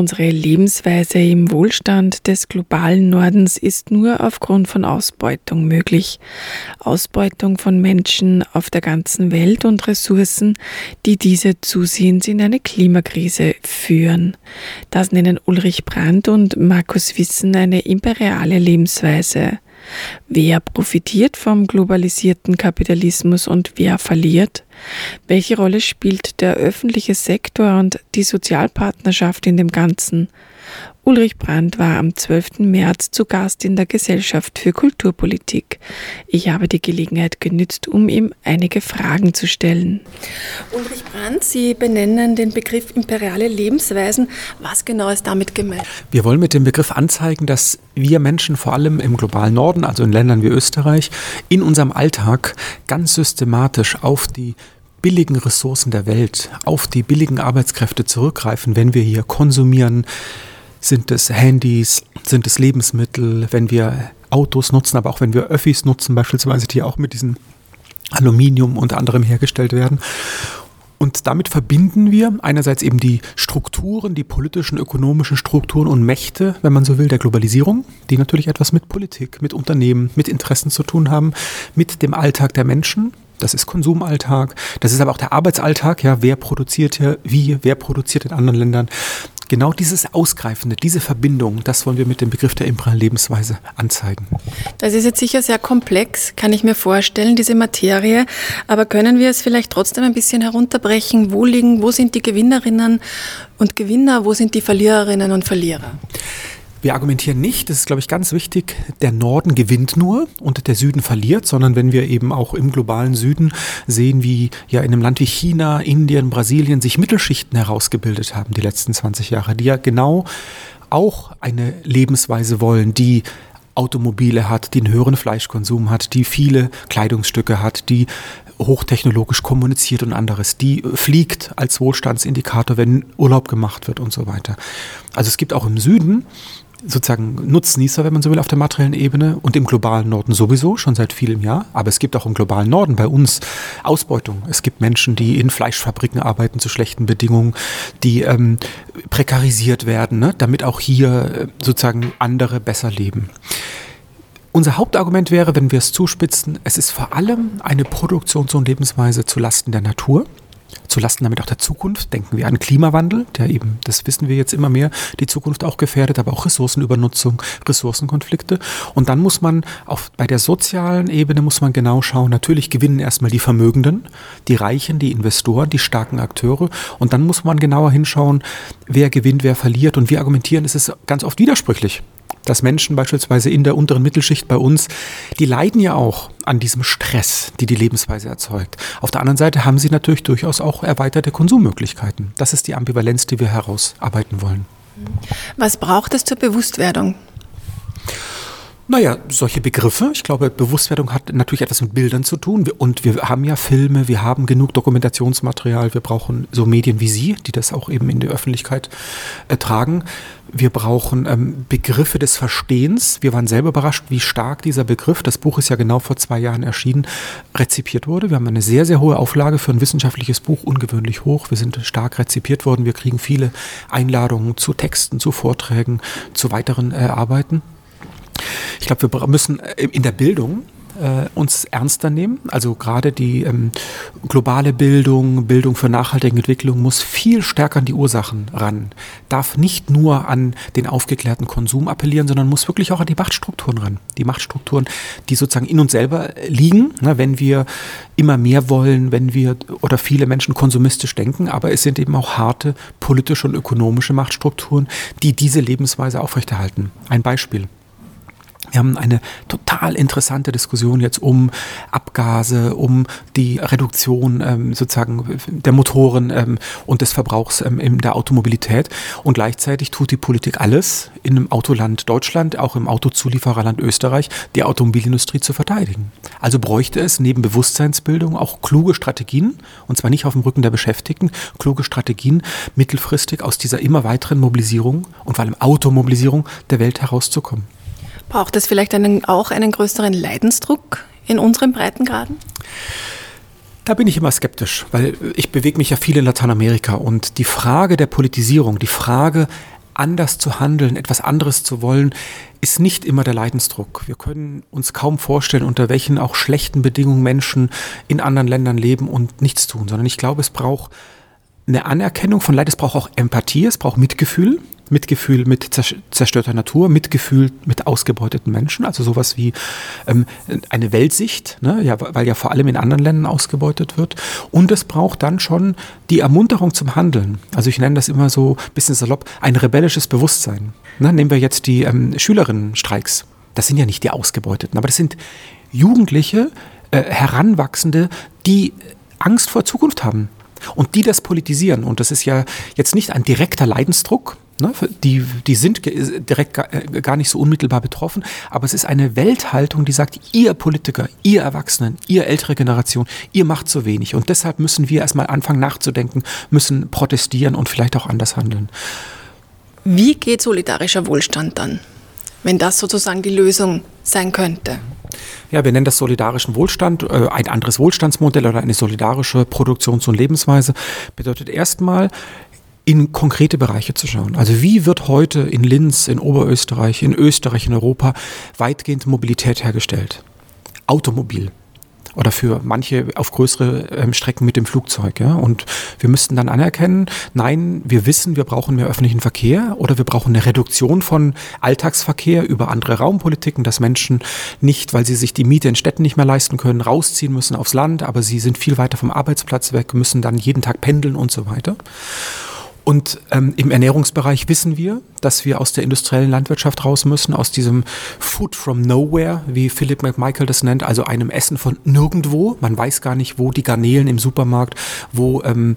Unsere Lebensweise im Wohlstand des globalen Nordens ist nur aufgrund von Ausbeutung möglich. Ausbeutung von Menschen auf der ganzen Welt und Ressourcen, die diese zusehends in eine Klimakrise führen. Das nennen Ulrich Brandt und Markus Wissen eine imperiale Lebensweise. Wer profitiert vom globalisierten Kapitalismus und wer verliert? Welche Rolle spielt der öffentliche Sektor und die Sozialpartnerschaft in dem Ganzen? Ulrich Brandt war am 12. März zu Gast in der Gesellschaft für Kulturpolitik. Ich habe die Gelegenheit genützt, um ihm einige Fragen zu stellen. Ulrich Brandt, Sie benennen den Begriff imperiale Lebensweisen. Was genau ist damit gemeint? Wir wollen mit dem Begriff anzeigen, dass wir Menschen vor allem im globalen Norden, also in Ländern wie Österreich, in unserem Alltag ganz systematisch auf die billigen Ressourcen der Welt, auf die billigen Arbeitskräfte zurückgreifen, wenn wir hier konsumieren, sind es Handys, sind es Lebensmittel, wenn wir Autos nutzen, aber auch wenn wir Öffis nutzen, beispielsweise, die auch mit diesem Aluminium unter anderem hergestellt werden. Und damit verbinden wir einerseits eben die Strukturen, die politischen, ökonomischen Strukturen und Mächte, wenn man so will, der Globalisierung, die natürlich etwas mit Politik, mit Unternehmen, mit Interessen zu tun haben, mit dem Alltag der Menschen. Das ist Konsumalltag, das ist aber auch der Arbeitsalltag, ja, wer produziert hier wie, wer produziert in anderen Ländern genau dieses Ausgreifende, diese Verbindung, das wollen wir mit dem Begriff der imperialen Lebensweise anzeigen. Das ist jetzt sicher sehr komplex, kann ich mir vorstellen, diese Materie. Aber können wir es vielleicht trotzdem ein bisschen herunterbrechen? Wo liegen, wo sind die Gewinnerinnen und Gewinner? Wo sind die Verliererinnen und Verlierer? Wir argumentieren nicht, das ist, glaube ich, ganz wichtig, der Norden gewinnt nur und der Süden verliert, sondern wenn wir eben auch im globalen Süden sehen, wie ja in einem Land wie China, Indien, Brasilien sich Mittelschichten herausgebildet haben die letzten 20 Jahre, die ja genau auch eine Lebensweise wollen, die Automobile hat, die einen höheren Fleischkonsum hat, die viele Kleidungsstücke hat, die hochtechnologisch kommuniziert und anderes, die fliegt als Wohlstandsindikator, wenn Urlaub gemacht wird und so weiter. Also es gibt auch im Süden sozusagen Nutznießer, wenn man so will, auf der materiellen Ebene und im globalen Norden sowieso, schon seit vielem Jahr. Aber es gibt auch im globalen Norden bei uns Ausbeutung. Es gibt Menschen, die in Fleischfabriken arbeiten zu schlechten Bedingungen, die ähm, prekarisiert werden, ne, damit auch hier äh, sozusagen andere besser leben. Unser Hauptargument wäre, wenn wir es zuspitzen, es ist vor allem eine Produktions- und Lebensweise zu Lasten der Natur zulasten damit auch der Zukunft. Denken wir an Klimawandel, der eben, das wissen wir jetzt immer mehr, die Zukunft auch gefährdet, aber auch Ressourcenübernutzung, Ressourcenkonflikte. Und dann muss man auf, bei der sozialen Ebene muss man genau schauen. Natürlich gewinnen erstmal die Vermögenden, die Reichen, die Investoren, die starken Akteure. Und dann muss man genauer hinschauen, wer gewinnt, wer verliert. Und wir argumentieren, es ist ganz oft widersprüchlich dass Menschen beispielsweise in der unteren Mittelschicht bei uns, die leiden ja auch an diesem Stress, die die Lebensweise erzeugt. Auf der anderen Seite haben sie natürlich durchaus auch erweiterte Konsummöglichkeiten. Das ist die Ambivalenz, die wir herausarbeiten wollen. Was braucht es zur Bewusstwerdung? Naja, solche Begriffe. Ich glaube, Bewusstwerdung hat natürlich etwas mit Bildern zu tun. Und wir haben ja Filme, wir haben genug Dokumentationsmaterial. Wir brauchen so Medien wie Sie, die das auch eben in die Öffentlichkeit äh, tragen. Wir brauchen ähm, Begriffe des Verstehens. Wir waren selber überrascht, wie stark dieser Begriff, das Buch ist ja genau vor zwei Jahren erschienen, rezipiert wurde. Wir haben eine sehr, sehr hohe Auflage für ein wissenschaftliches Buch, ungewöhnlich hoch. Wir sind stark rezipiert worden. Wir kriegen viele Einladungen zu Texten, zu Vorträgen, zu weiteren äh, Arbeiten. Ich glaube, wir müssen äh, in der Bildung äh, uns ernster nehmen. Also gerade die ähm, globale Bildung, Bildung für nachhaltige Entwicklung muss viel stärker an die Ursachen ran. Darf nicht nur an den aufgeklärten Konsum appellieren, sondern muss wirklich auch an die Machtstrukturen ran. Die Machtstrukturen, die sozusagen in uns selber liegen, ne, wenn wir immer mehr wollen, wenn wir oder viele Menschen konsumistisch denken, aber es sind eben auch harte politische und ökonomische Machtstrukturen, die diese Lebensweise aufrechterhalten. Ein Beispiel. Wir haben eine total interessante Diskussion jetzt um Abgase, um die Reduktion ähm, sozusagen der Motoren ähm, und des Verbrauchs ähm, in der Automobilität. Und gleichzeitig tut die Politik alles in einem Autoland Deutschland, auch im Autozuliefererland Österreich, die Automobilindustrie zu verteidigen. Also bräuchte es neben Bewusstseinsbildung auch kluge Strategien, und zwar nicht auf dem Rücken der Beschäftigten, kluge Strategien mittelfristig aus dieser immer weiteren Mobilisierung und vor allem Automobilisierung der Welt herauszukommen. Braucht es vielleicht einen, auch einen größeren Leidensdruck in unseren Breitengraden? Da bin ich immer skeptisch, weil ich bewege mich ja viel in Lateinamerika und die Frage der Politisierung, die Frage anders zu handeln, etwas anderes zu wollen, ist nicht immer der Leidensdruck. Wir können uns kaum vorstellen, unter welchen auch schlechten Bedingungen Menschen in anderen Ländern leben und nichts tun, sondern ich glaube, es braucht eine Anerkennung von Leid, es braucht auch Empathie, es braucht Mitgefühl. Mitgefühl mit zerstörter Natur, Mitgefühl mit ausgebeuteten Menschen, also sowas wie ähm, eine Weltsicht, ne, ja, weil ja vor allem in anderen Ländern ausgebeutet wird. Und es braucht dann schon die Ermunterung zum Handeln. Also ich nenne das immer so ein bisschen salopp, ein rebellisches Bewusstsein. Ne, nehmen wir jetzt die ähm, Schülerinnenstreiks. Das sind ja nicht die Ausgebeuteten, aber das sind Jugendliche, äh, Heranwachsende, die Angst vor Zukunft haben und die das politisieren. Und das ist ja jetzt nicht ein direkter Leidensdruck, Ne? Die, die sind direkt äh, gar nicht so unmittelbar betroffen, aber es ist eine Welthaltung, die sagt, ihr Politiker, ihr Erwachsenen, ihr ältere Generation, ihr macht zu wenig. Und deshalb müssen wir erstmal anfangen nachzudenken, müssen protestieren und vielleicht auch anders handeln. Wie geht solidarischer Wohlstand dann, wenn das sozusagen die Lösung sein könnte? Ja, wir nennen das solidarischen Wohlstand. Äh, ein anderes Wohlstandsmodell oder eine solidarische Produktions- und Lebensweise bedeutet erstmal, in konkrete Bereiche zu schauen. Also wie wird heute in Linz, in Oberösterreich, in Österreich, in Europa weitgehend Mobilität hergestellt? Automobil oder für manche auf größere ähm, Strecken mit dem Flugzeug. Ja? Und wir müssten dann anerkennen, nein, wir wissen, wir brauchen mehr öffentlichen Verkehr oder wir brauchen eine Reduktion von Alltagsverkehr über andere Raumpolitiken, dass Menschen nicht, weil sie sich die Miete in Städten nicht mehr leisten können, rausziehen müssen aufs Land, aber sie sind viel weiter vom Arbeitsplatz weg, müssen dann jeden Tag pendeln und so weiter. Und ähm, im Ernährungsbereich wissen wir, dass wir aus der industriellen Landwirtschaft raus müssen, aus diesem Food from Nowhere, wie Philip McMichael das nennt, also einem Essen von nirgendwo. Man weiß gar nicht, wo die Garnelen im Supermarkt, wo ähm,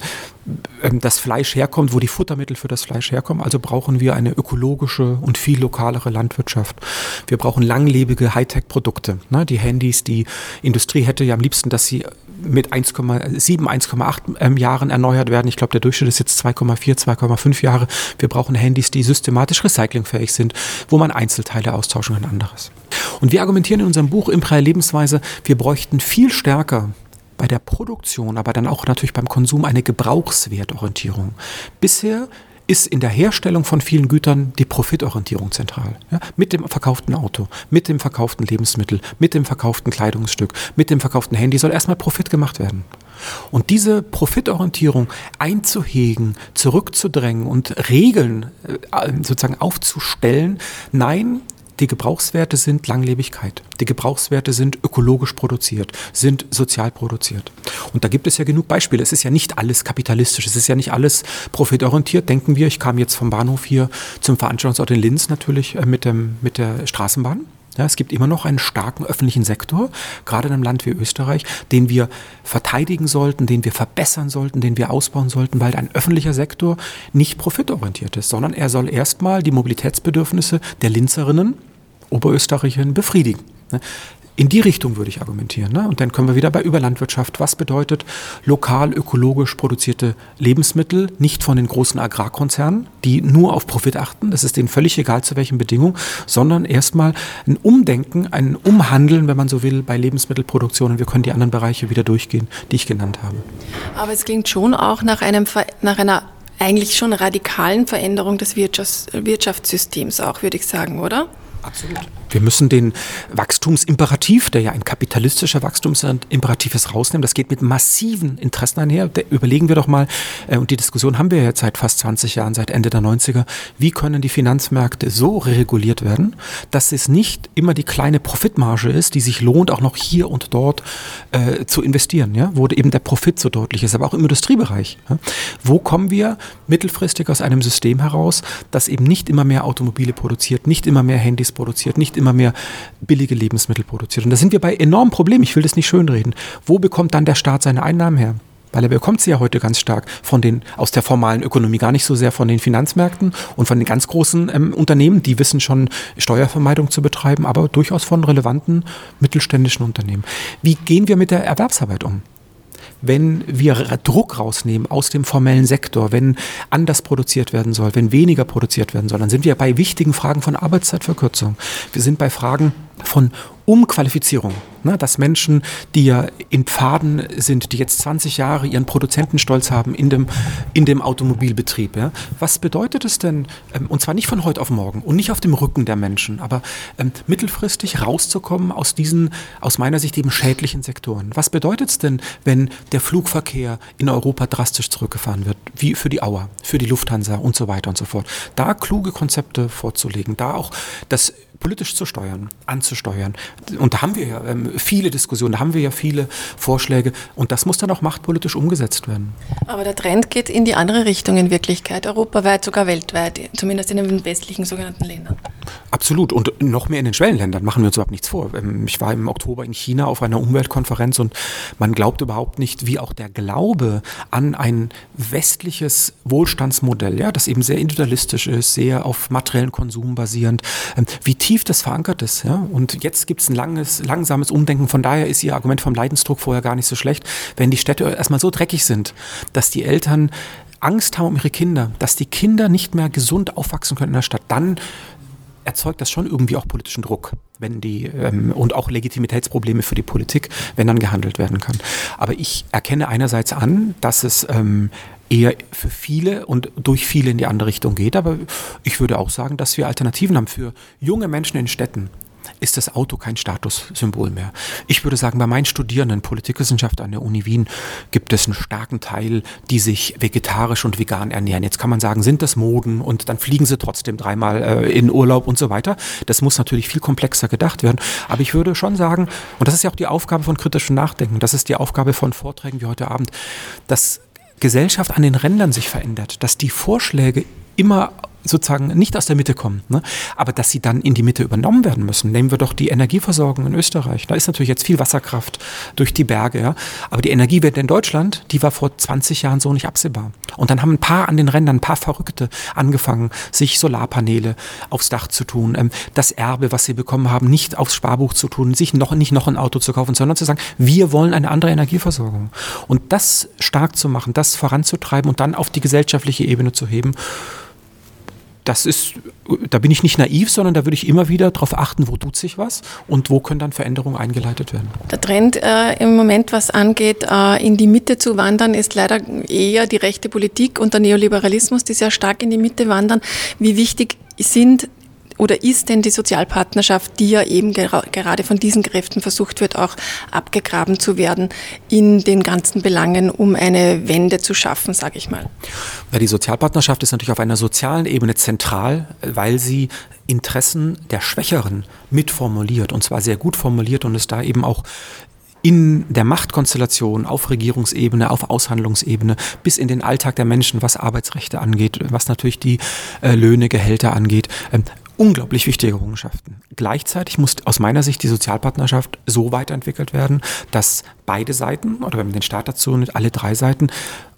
ähm, das Fleisch herkommt, wo die Futtermittel für das Fleisch herkommen. Also brauchen wir eine ökologische und viel lokalere Landwirtschaft. Wir brauchen langlebige Hightech-Produkte. Ne? Die Handys, die Industrie hätte ja am liebsten, dass sie mit 1,7, 1,8 ähm, Jahren erneuert werden. Ich glaube, der Durchschnitt ist jetzt 2,4, 2,5 Jahre. Wir brauchen Handys, die systematisch recyclingfähig sind, wo man Einzelteile austauschen kann, anderes. Und wir argumentieren in unserem Buch Imperial Lebensweise, wir bräuchten viel stärker bei der Produktion, aber dann auch natürlich beim Konsum eine Gebrauchswertorientierung. Bisher ist in der Herstellung von vielen Gütern die Profitorientierung zentral. Ja, mit dem verkauften Auto, mit dem verkauften Lebensmittel, mit dem verkauften Kleidungsstück, mit dem verkauften Handy soll erstmal Profit gemacht werden. Und diese Profitorientierung einzuhegen, zurückzudrängen und Regeln äh, sozusagen aufzustellen, nein, die Gebrauchswerte sind Langlebigkeit. Die Gebrauchswerte sind ökologisch produziert, sind sozial produziert. Und da gibt es ja genug Beispiele. Es ist ja nicht alles kapitalistisch, es ist ja nicht alles profitorientiert. Denken wir, ich kam jetzt vom Bahnhof hier zum Veranstaltungsort in Linz natürlich äh, mit, dem, mit der Straßenbahn. Ja, es gibt immer noch einen starken öffentlichen Sektor, gerade in einem Land wie Österreich, den wir verteidigen sollten, den wir verbessern sollten, den wir ausbauen sollten, weil ein öffentlicher Sektor nicht profitorientiert ist, sondern er soll erstmal die Mobilitätsbedürfnisse der Linzerinnen, Oberösterreicherinnen befriedigen. In die Richtung würde ich argumentieren. Ne? Und dann können wir wieder bei Überlandwirtschaft. Was bedeutet lokal ökologisch produzierte Lebensmittel, nicht von den großen Agrarkonzernen, die nur auf Profit achten, das ist denen völlig egal zu welchen Bedingungen, sondern erstmal ein Umdenken, ein Umhandeln, wenn man so will, bei Lebensmittelproduktion. Und wir können die anderen Bereiche wieder durchgehen, die ich genannt habe. Aber es klingt schon auch nach, einem, nach einer eigentlich schon radikalen Veränderung des Wirtschafts, Wirtschaftssystems auch, würde ich sagen, oder? Absolut. Wir müssen den Wachstumsimperativ, der ja ein kapitalistischer Wachstumsimperativ ist, rausnehmen. Das geht mit massiven Interessen einher. überlegen wir doch mal, äh, und die Diskussion haben wir jetzt seit fast 20 Jahren, seit Ende der 90er, wie können die Finanzmärkte so reguliert werden, dass es nicht immer die kleine Profitmarge ist, die sich lohnt, auch noch hier und dort äh, zu investieren, ja? wo eben der Profit so deutlich ist, aber auch im Industriebereich. Ja? Wo kommen wir mittelfristig aus einem System heraus, das eben nicht immer mehr Automobile produziert, nicht immer mehr Handys produziert, nicht immer mehr billige Lebensmittel produziert. Und da sind wir bei enormen Problemen. Ich will das nicht schönreden. Wo bekommt dann der Staat seine Einnahmen her? Weil er bekommt sie ja heute ganz stark von den, aus der formalen Ökonomie, gar nicht so sehr von den Finanzmärkten und von den ganz großen ähm, Unternehmen, die wissen schon, Steuervermeidung zu betreiben, aber durchaus von relevanten mittelständischen Unternehmen. Wie gehen wir mit der Erwerbsarbeit um? Wenn wir Druck rausnehmen aus dem formellen Sektor, wenn anders produziert werden soll, wenn weniger produziert werden soll, dann sind wir bei wichtigen Fragen von Arbeitszeitverkürzung. Wir sind bei Fragen von Umqualifizierung, ne, dass Menschen, die ja in Pfaden sind, die jetzt 20 Jahre ihren Produzentenstolz haben in dem, in dem Automobilbetrieb. Ja, was bedeutet es denn, ähm, und zwar nicht von heute auf morgen und nicht auf dem Rücken der Menschen, aber ähm, mittelfristig rauszukommen aus diesen, aus meiner Sicht eben schädlichen Sektoren? Was bedeutet es denn, wenn der Flugverkehr in Europa drastisch zurückgefahren wird, wie für die Auer, für die Lufthansa und so weiter und so fort? Da kluge Konzepte vorzulegen, da auch das politisch zu steuern, anzusteuern. Und da haben wir ja ähm, viele Diskussionen, da haben wir ja viele Vorschläge und das muss dann auch machtpolitisch umgesetzt werden. Aber der Trend geht in die andere Richtung in Wirklichkeit, europaweit, sogar weltweit, zumindest in den westlichen sogenannten Ländern. Absolut und noch mehr in den Schwellenländern, machen wir uns überhaupt nichts vor. Ähm, ich war im Oktober in China auf einer Umweltkonferenz und man glaubt überhaupt nicht, wie auch der Glaube an ein westliches Wohlstandsmodell, ja, das eben sehr individualistisch ist, sehr auf materiellen Konsum basierend, ähm, wie tief das verankert ist. Ja? Und jetzt gibt es ein langes, langsames Umdenken. Von daher ist Ihr Argument vom Leidensdruck vorher gar nicht so schlecht. Wenn die Städte erstmal so dreckig sind, dass die Eltern Angst haben um ihre Kinder, dass die Kinder nicht mehr gesund aufwachsen können in der Stadt, dann erzeugt das schon irgendwie auch politischen Druck, wenn die ähm, und auch Legitimitätsprobleme für die Politik, wenn dann gehandelt werden kann. Aber ich erkenne einerseits an, dass es ähm, eher für viele und durch viele in die andere Richtung geht. Aber ich würde auch sagen, dass wir Alternativen haben. Für junge Menschen in Städten ist das Auto kein Statussymbol mehr. Ich würde sagen, bei meinen Studierenden Politikwissenschaft an der Uni Wien gibt es einen starken Teil, die sich vegetarisch und vegan ernähren. Jetzt kann man sagen, sind das Moden und dann fliegen sie trotzdem dreimal äh, in Urlaub und so weiter. Das muss natürlich viel komplexer gedacht werden. Aber ich würde schon sagen, und das ist ja auch die Aufgabe von kritischem Nachdenken, das ist die Aufgabe von Vorträgen wie heute Abend, dass Gesellschaft an den Rändern sich verändert, dass die Vorschläge immer sozusagen nicht aus der Mitte kommen, ne? aber dass sie dann in die Mitte übernommen werden müssen. Nehmen wir doch die Energieversorgung in Österreich. Da ist natürlich jetzt viel Wasserkraft durch die Berge, ja? aber die Energiewende in Deutschland, die war vor 20 Jahren so nicht absehbar. Und dann haben ein paar an den Rändern, ein paar Verrückte angefangen, sich Solarpaneele aufs Dach zu tun, ähm, das Erbe, was sie bekommen haben, nicht aufs Sparbuch zu tun, sich noch nicht noch ein Auto zu kaufen, sondern zu sagen, wir wollen eine andere Energieversorgung. Und das stark zu machen, das voranzutreiben und dann auf die gesellschaftliche Ebene zu heben, das ist, da bin ich nicht naiv, sondern da würde ich immer wieder darauf achten, wo tut sich was und wo können dann Veränderungen eingeleitet werden. Der Trend äh, im Moment, was angeht, äh, in die Mitte zu wandern, ist leider eher die rechte Politik und der Neoliberalismus, die sehr stark in die Mitte wandern. Wie wichtig sind oder ist denn die Sozialpartnerschaft, die ja eben gerade von diesen Kräften versucht wird, auch abgegraben zu werden, in den ganzen Belangen, um eine Wende zu schaffen, sage ich mal? Die Sozialpartnerschaft ist natürlich auf einer sozialen Ebene zentral, weil sie Interessen der Schwächeren mitformuliert und zwar sehr gut formuliert und es da eben auch in der Machtkonstellation auf Regierungsebene, auf Aushandlungsebene, bis in den Alltag der Menschen, was Arbeitsrechte angeht, was natürlich die äh, Löhne, Gehälter angeht, ähm, unglaublich wichtige Errungenschaften. Gleichzeitig muss aus meiner Sicht die Sozialpartnerschaft so weiterentwickelt werden, dass beide Seiten, oder wenn man den Staat dazu nimmt, alle drei Seiten,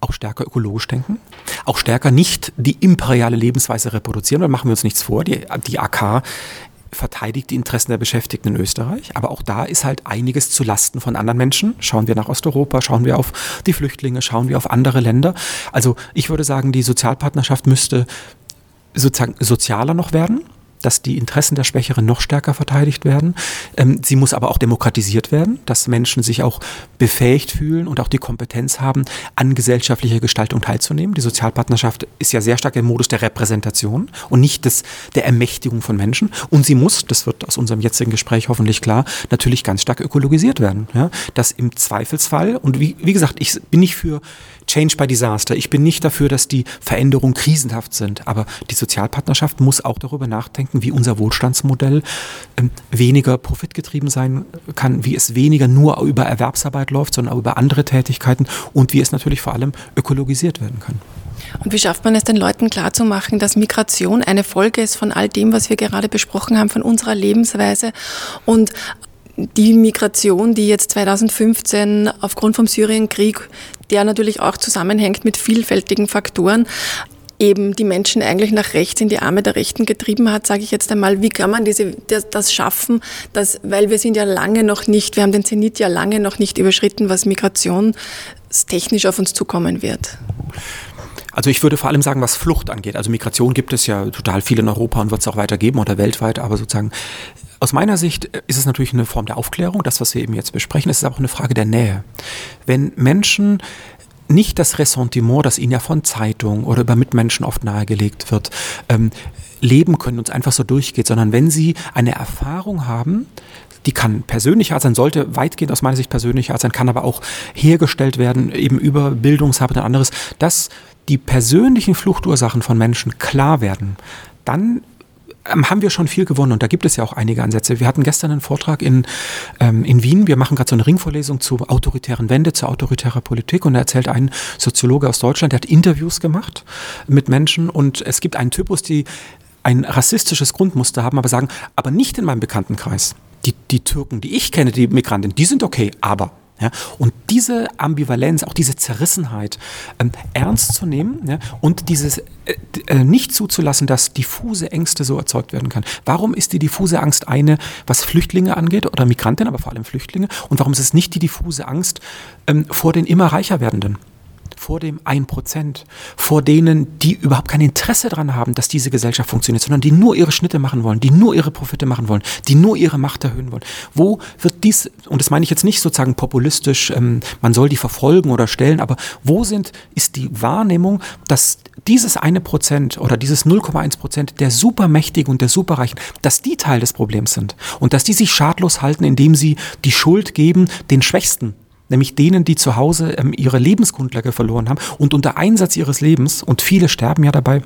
auch stärker ökologisch denken, auch stärker nicht die imperiale Lebensweise reproduzieren, weil machen wir uns nichts vor, die, die AK verteidigt die Interessen der Beschäftigten in Österreich, aber auch da ist halt einiges zu Lasten von anderen Menschen. Schauen wir nach Osteuropa, schauen wir auf die Flüchtlinge, schauen wir auf andere Länder. Also ich würde sagen, die Sozialpartnerschaft müsste sozusagen sozialer noch werden, dass die Interessen der Schwächeren noch stärker verteidigt werden. Ähm, sie muss aber auch demokratisiert werden, dass Menschen sich auch befähigt fühlen und auch die Kompetenz haben, an gesellschaftlicher Gestaltung teilzunehmen. Die Sozialpartnerschaft ist ja sehr stark im Modus der Repräsentation und nicht des, der Ermächtigung von Menschen. Und sie muss, das wird aus unserem jetzigen Gespräch hoffentlich klar, natürlich ganz stark ökologisiert werden. Ja? Dass im Zweifelsfall, und wie, wie gesagt, ich bin nicht für Change by Disaster. Ich bin nicht dafür, dass die Veränderungen krisenhaft sind, aber die Sozialpartnerschaft muss auch darüber nachdenken, wie unser Wohlstandsmodell ähm, weniger profitgetrieben sein kann, wie es weniger nur über Erwerbsarbeit läuft, sondern auch über andere Tätigkeiten und wie es natürlich vor allem ökologisiert werden kann. Und wie schafft man es den Leuten klarzumachen, dass Migration eine Folge ist von all dem, was wir gerade besprochen haben, von unserer Lebensweise und die Migration, die jetzt 2015 aufgrund vom Syrienkrieg, der natürlich auch zusammenhängt mit vielfältigen Faktoren, eben die Menschen eigentlich nach rechts in die Arme der Rechten getrieben hat, sage ich jetzt einmal, wie kann man diese, das, das schaffen, dass, weil wir sind ja lange noch nicht, wir haben den Zenit ja lange noch nicht überschritten, was Migration technisch auf uns zukommen wird. Also ich würde vor allem sagen, was Flucht angeht. Also Migration gibt es ja total viel in Europa und wird es auch weitergeben oder weltweit, aber sozusagen aus meiner Sicht ist es natürlich eine Form der Aufklärung, das, was wir eben jetzt besprechen. Es ist aber auch eine Frage der Nähe. Wenn Menschen nicht das Ressentiment, das ihnen ja von Zeitungen oder über Mitmenschen oft nahegelegt wird, ähm, leben können und es einfach so durchgeht, sondern wenn sie eine Erfahrung haben, die kann persönliche Art sein, sollte weitgehend aus meiner Sicht persönliche Art sein, kann aber auch hergestellt werden, eben über Bildungshabit und anderes, dass die persönlichen Fluchtursachen von Menschen klar werden, dann haben wir schon viel gewonnen und da gibt es ja auch einige Ansätze. Wir hatten gestern einen Vortrag in, ähm, in Wien. Wir machen gerade so eine Ringvorlesung zur autoritären Wende, zur autoritärer Politik und da erzählt ein Soziologe aus Deutschland, der hat Interviews gemacht mit Menschen und es gibt einen Typus, die ein rassistisches Grundmuster haben, aber sagen, aber nicht in meinem Bekanntenkreis. Die, die Türken, die ich kenne, die Migranten, die sind okay, aber ja, und diese Ambivalenz, auch diese Zerrissenheit ähm, ernst zu nehmen ja, und dieses äh, äh, nicht zuzulassen, dass diffuse Ängste so erzeugt werden können. Warum ist die diffuse Angst eine, was Flüchtlinge angeht oder Migranten, aber vor allem Flüchtlinge? Und warum ist es nicht die diffuse Angst ähm, vor den immer reicher werdenden? Vor dem 1%, vor denen, die überhaupt kein Interesse daran haben, dass diese Gesellschaft funktioniert, sondern die nur ihre Schnitte machen wollen, die nur ihre Profite machen wollen, die nur ihre Macht erhöhen wollen. Wo wird dies, und das meine ich jetzt nicht sozusagen populistisch, ähm, man soll die verfolgen oder stellen, aber wo sind, ist die Wahrnehmung, dass dieses eine Prozent oder dieses 0,1 Prozent der Supermächtigen und der Superreichen, dass die Teil des Problems sind und dass die sich schadlos halten, indem sie die Schuld geben den Schwächsten nämlich denen, die zu Hause ähm, ihre Lebensgrundlage verloren haben und unter Einsatz ihres Lebens, und viele sterben ja dabei,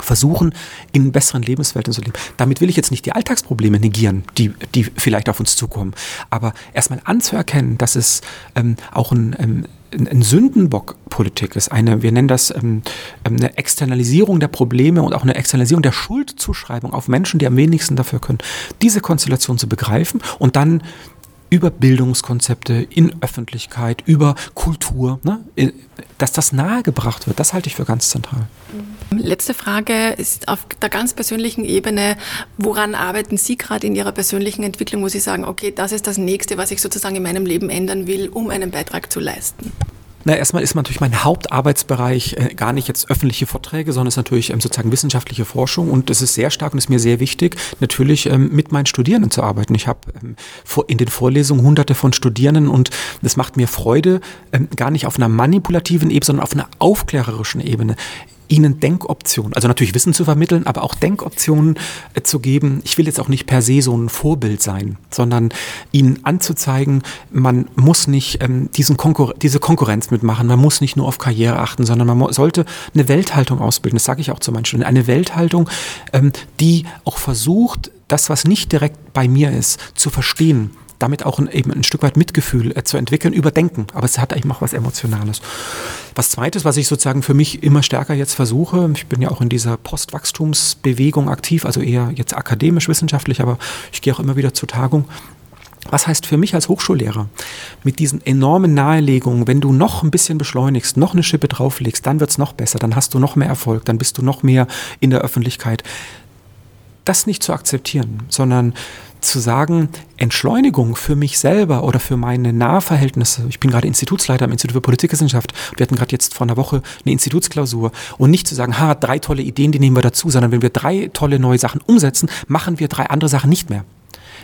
versuchen, in besseren Lebenswelten zu leben. Damit will ich jetzt nicht die Alltagsprobleme negieren, die, die vielleicht auf uns zukommen, aber erstmal anzuerkennen, dass es ähm, auch ein, ähm, ein Sündenbock-Politik ist, eine, wir nennen das ähm, ähm, eine Externalisierung der Probleme und auch eine Externalisierung der Schuldzuschreibung auf Menschen, die am wenigsten dafür können, diese Konstellation zu begreifen und dann über Bildungskonzepte in Öffentlichkeit, über Kultur, ne, dass das nahegebracht wird, das halte ich für ganz zentral. Letzte Frage ist auf der ganz persönlichen Ebene, woran arbeiten Sie gerade in Ihrer persönlichen Entwicklung, wo Sie sagen, okay, das ist das nächste, was ich sozusagen in meinem Leben ändern will, um einen Beitrag zu leisten? Na, erstmal ist natürlich mein Hauptarbeitsbereich äh, gar nicht jetzt öffentliche Vorträge, sondern es ist natürlich ähm, sozusagen wissenschaftliche Forschung und es ist sehr stark und ist mir sehr wichtig, natürlich ähm, mit meinen Studierenden zu arbeiten. Ich habe ähm, in den Vorlesungen hunderte von Studierenden und es macht mir Freude, ähm, gar nicht auf einer manipulativen Ebene, sondern auf einer aufklärerischen Ebene ihnen Denkoptionen, also natürlich Wissen zu vermitteln, aber auch Denkoptionen äh, zu geben. Ich will jetzt auch nicht per se so ein Vorbild sein, sondern ihnen anzuzeigen, man muss nicht ähm, diesen Konkur diese Konkurrenz mitmachen, man muss nicht nur auf Karriere achten, sondern man sollte eine Welthaltung ausbilden. Das sage ich auch zu meinen Studenten. Eine Welthaltung, ähm, die auch versucht, das, was nicht direkt bei mir ist, zu verstehen damit auch ein, eben ein Stück weit Mitgefühl äh, zu entwickeln, überdenken. Aber es hat eben auch was Emotionales. Was zweites, was ich sozusagen für mich immer stärker jetzt versuche, ich bin ja auch in dieser Postwachstumsbewegung aktiv, also eher jetzt akademisch, wissenschaftlich, aber ich gehe auch immer wieder zur Tagung. Was heißt für mich als Hochschullehrer mit diesen enormen Nahelegungen, wenn du noch ein bisschen beschleunigst, noch eine Schippe drauflegst, dann wird es noch besser, dann hast du noch mehr Erfolg, dann bist du noch mehr in der Öffentlichkeit. Das nicht zu akzeptieren, sondern zu sagen, Entschleunigung für mich selber oder für meine Nahverhältnisse, ich bin gerade Institutsleiter am Institut für Politikwissenschaft, wir hatten gerade jetzt vor einer Woche eine Institutsklausur. Und nicht zu sagen, ha, drei tolle Ideen, die nehmen wir dazu, sondern wenn wir drei tolle neue Sachen umsetzen, machen wir drei andere Sachen nicht mehr.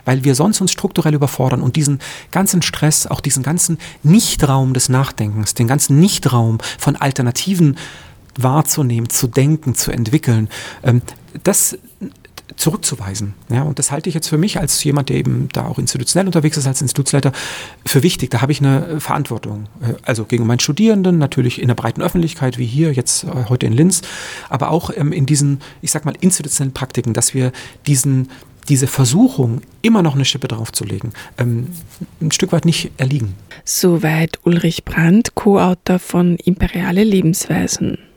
Weil wir sonst uns strukturell überfordern und diesen ganzen Stress, auch diesen ganzen Nichtraum des Nachdenkens, den ganzen Nichtraum von Alternativen wahrzunehmen, zu denken, zu entwickeln, ähm, das zurückzuweisen. Ja, und das halte ich jetzt für mich als jemand, der eben da auch institutionell unterwegs ist, als Institutsleiter, für wichtig. Da habe ich eine Verantwortung. Äh, also gegen meinen Studierenden, natürlich in der breiten Öffentlichkeit, wie hier jetzt äh, heute in Linz, aber auch ähm, in diesen, ich sag mal, institutionellen Praktiken, dass wir diesen, diese Versuchung, immer noch eine Schippe draufzulegen, ähm, ein Stück weit nicht erliegen. Soweit Ulrich Brandt, Co-Autor von Imperiale Lebensweisen.